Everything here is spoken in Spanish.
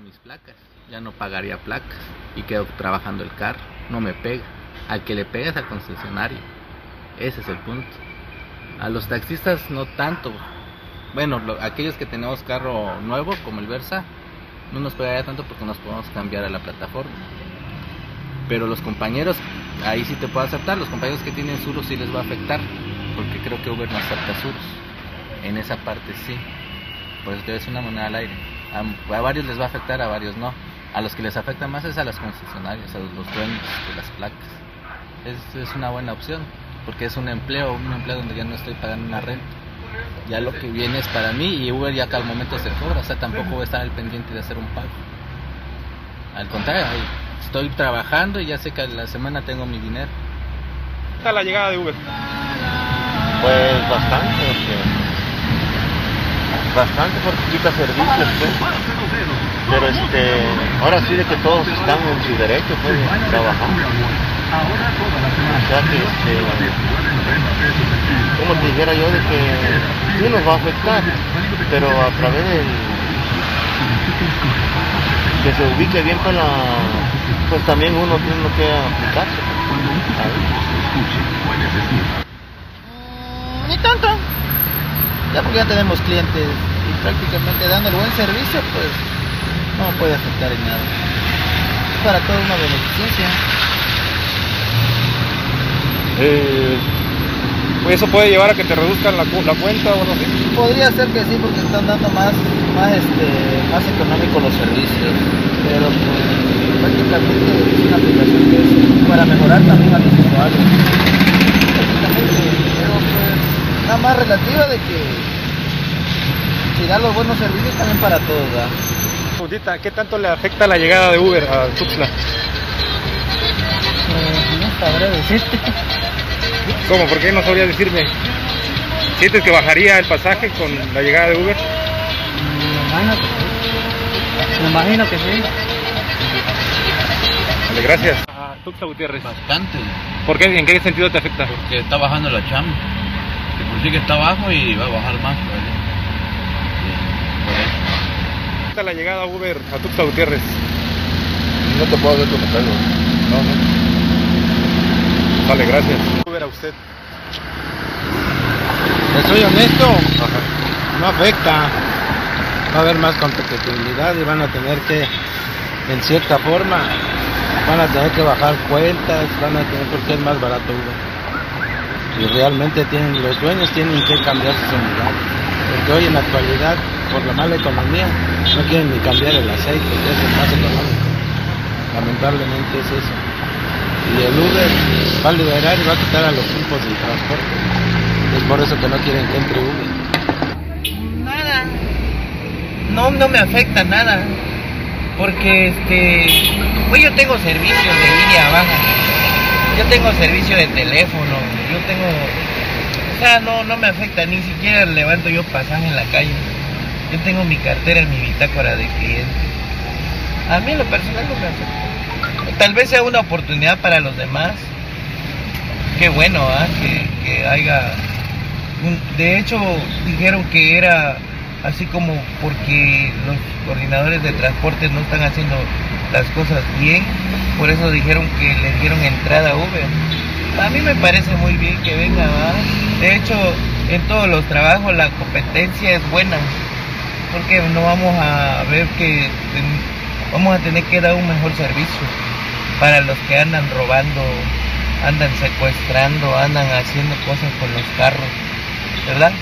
mis placas, ya no pagaría placas y quedo trabajando el carro, no me pega. Al que le pegas al concesionario, ese es el punto. A los taxistas no tanto. Bueno, aquellos que tenemos carro nuevo como el Versa, no nos pegaría tanto porque nos podemos cambiar a la plataforma. Pero los compañeros, ahí sí te puedo aceptar, los compañeros que tienen Suros sí les va a afectar, porque creo que Uber no acepta Suros. En esa parte sí. Por eso es una moneda al aire. A, varios les va a afectar, a varios no. A los que les afecta más es a las concesionarias, a los dueños de las placas. Es, es una buena opción, porque es un empleo, un empleo donde ya no estoy pagando una renta. Ya lo que viene es para mí y Uber ya que al momento se cobra, o sea, tampoco voy a estar al pendiente de hacer un pago. Al contrario, estoy trabajando y ya sé que a la semana tengo mi dinero. ¿Qué está la llegada de Uber? Pues bastante, bastante porque quita servicios, pues. Pero este, ahora sí de que todos están en su derecho, pues, trabajando. O sea que, este, como te dijera yo, de que sí nos va a afectar, pero a través del que se ubique bien para la, pues también uno tiene que aplicarse. Ni tanto. Ya porque ya tenemos clientes y prácticamente dando el buen servicio, pues no puede afectar en nada. para toda una beneficencia. Eh, ¿Eso puede llevar a que te reduzcan la, la cuenta o algo así? Podría ser que sí, porque están dando más, más, este, más económicos los servicios, pero pues, prácticamente es una aplicación que es para mejorar también a los usuarios. pero pues nada más relativa de que si da los buenos servicios también para todos. ¿verdad? ¿Qué tanto le afecta la llegada de Uber a Tuxtla? Pues, no sabré decirte. ¿Cómo? ¿Por qué no sabría decirme? ¿Sientes que bajaría el pasaje con la llegada de Uber? Me imagino que sí. Vale, gracias. A Tuxtla Gutiérrez. Bastante. ¿Por qué? ¿En qué sentido te afecta? Porque está bajando la chamba. Que por sí que está abajo y va a bajar más. ¿Qué la llegada a Uber a Tuxtla Gutiérrez? No te puedo hacer comentario. No, no. Vale, gracias. Uber a usted. soy honesto, no afecta. Va a haber más competitividad y van a tener que, en cierta forma, van a tener que bajar cuentas, van a tener porque es más barato Uber. Y realmente tienen, los dueños tienen que cambiar sus unidades. Porque hoy en la actualidad, por la mala economía, no quieren ni cambiar el aceite, que es el más económico. Lamentablemente es eso y el Uber va a liberar y va a quitar a los grupos del transporte. Es por eso que no quieren que entre Uber. Nada. No, no me afecta nada. Porque este, pues yo tengo servicio de línea baja. Yo tengo servicio de teléfono. Yo tengo, no, no me afecta. Ni siquiera levanto yo pasaje en la calle. Yo tengo mi cartera en mi bitácora de cliente. A mí lo personal no me afecta tal vez sea una oportunidad para los demás. Qué bueno, ¿ah? que, haya... de hecho, dijeron que era así como porque los coordinadores de transporte no están haciendo las cosas bien, por eso dijeron que le dieron entrada a Uber. A mí me parece muy bien que venga, De hecho, en todos los trabajos la competencia es buena, porque no vamos a ver que vamos a tener que dar un mejor servicio para los que andan robando, andan secuestrando, andan haciendo cosas con los carros, ¿verdad?